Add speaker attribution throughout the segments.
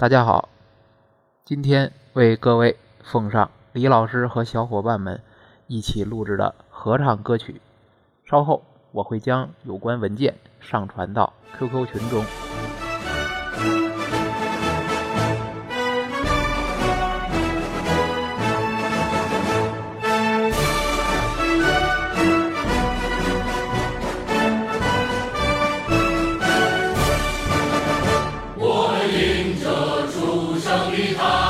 Speaker 1: 大家好，今天为各位奉上李老师和小伙伴们一起录制的合唱歌曲。稍后我会将有关文件上传到 QQ 群中。
Speaker 2: 他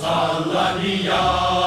Speaker 2: سالانیہ